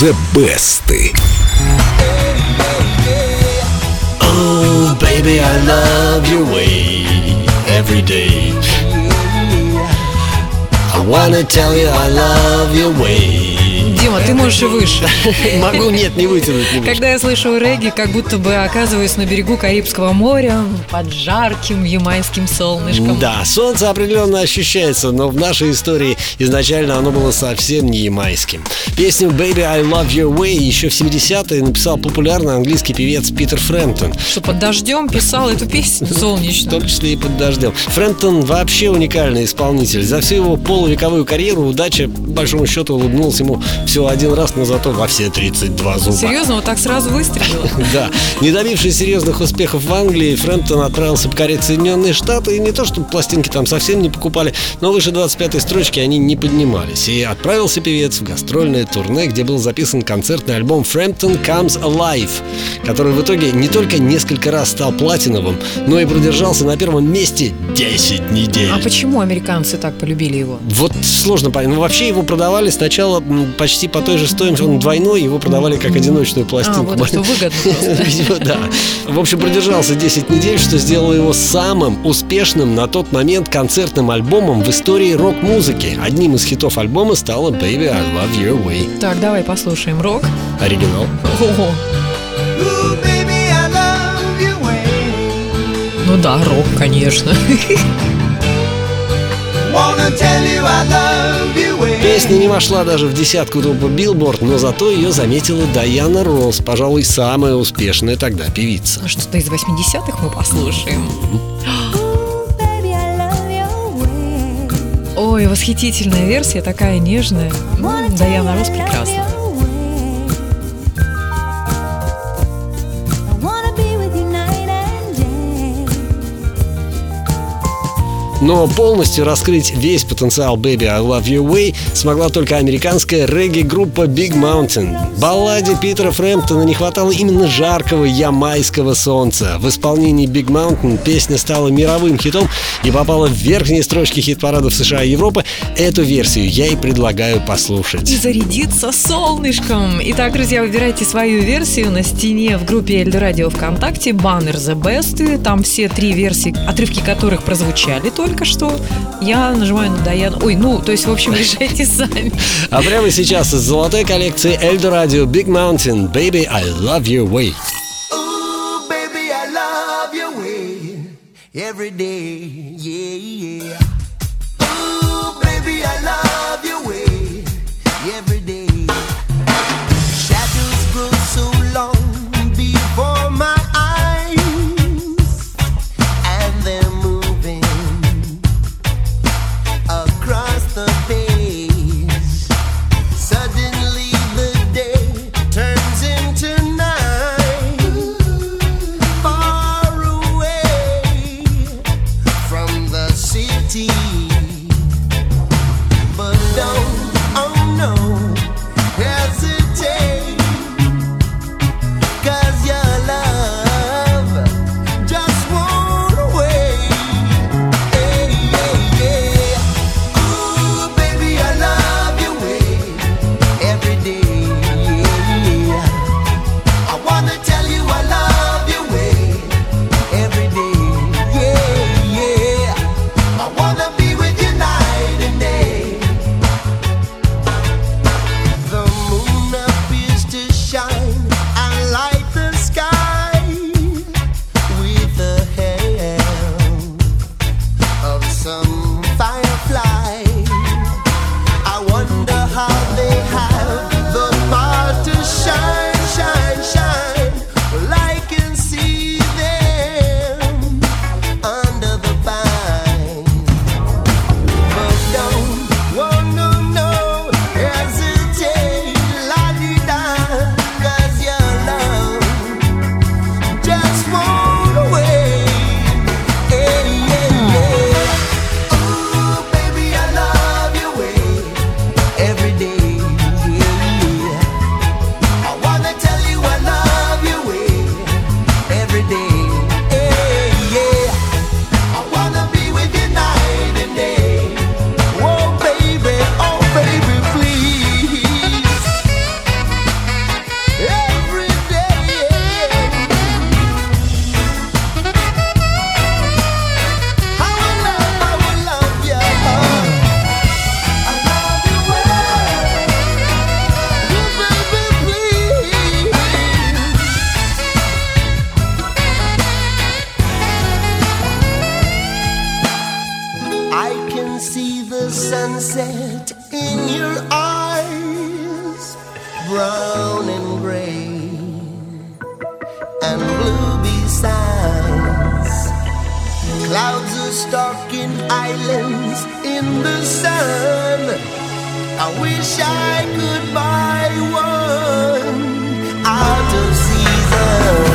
The Best. Oh, baby, I love your way every day. I wanna tell you I love your way. Дима, ты можешь и выше. Могу, нет, не вытянуть. Когда я слышу регги, как будто бы оказываюсь на берегу Карибского моря под жарким ямайским солнышком. Да, солнце определенно ощущается, но в нашей истории изначально оно было совсем не ямайским. Песню «Baby, I Love Your Way» еще в 70-е написал популярный английский певец Питер Фрэмптон. Что под дождем писал эту песню В солнечную. том числе и под дождем. Фрэмптон вообще уникальный исполнитель. За всю его полувековую карьеру удача, по большому счету, улыбнулась ему всего один раз, но зато во все 32 зуба. Серьезно, вот так сразу выстрелила? Да. Не добившись серьезных успехов в Англии, Фрэмптон отправился покорять Соединенные Штаты. И не то, чтобы пластинки там совсем не покупали, но выше 25-й строчки они не поднимались. И отправился певец в гастрольное турне, где был записан концертный альбом «Фрэмптон Comes Alive», который в итоге не только несколько раз стал платиновым, но и продержался на первом месте 10 недель. А почему американцы так полюбили его? Вот сложно понять. Ну, вообще его продавали сначала почти по той же стоимости. Он двойной, его продавали как одиночную А, пластинку. вот что выгодно. Видимо, да. В общем, продержался 10 недель, что сделало его самым успешным на тот момент концертным альбомом в истории рок-музыки. Одним из хитов альбома стала «Baby, I Love Your Way». Так, давай послушаем рок. Оригинал. Ого. Ну да, рок, конечно. Wanna tell you I love. Песня не вошла даже в десятку группы Billboard, но зато ее заметила Дайана Росс, пожалуй, самая успешная тогда певица. Ну, Что-то из 80-х мы послушаем. Ой, восхитительная версия, такая нежная. Даяна you Рос I love прекрасна. Но полностью раскрыть весь потенциал Baby I Love Your Way смогла только американская регги-группа Big Mountain. Балладе Питера Фрэмптона не хватало именно жаркого ямайского солнца. В исполнении Big Mountain песня стала мировым хитом и попала в верхние строчки хит-парадов США и Европы. Эту версию я и предлагаю И послушать. зарядиться солнышком. Итак, друзья, выбирайте свою версию на стене в группе Эльдо Радио ВКонтакте, баннер The Best. Там все три версии, отрывки которых прозвучали только что. Я нажимаю на Даян. Ой, ну, то есть, в общем, решайте сами. А прямо сейчас из золотой коллекции Эльдо Радио Big Mountain Baby I Love Your Way. Ooh, baby, I love your way every day. Yeah, yeah. Ooh, baby, I love your way every day. Sunset in your eyes, brown and gray and blue besides. Clouds are stalking islands in the sun. I wish I could buy one out of season,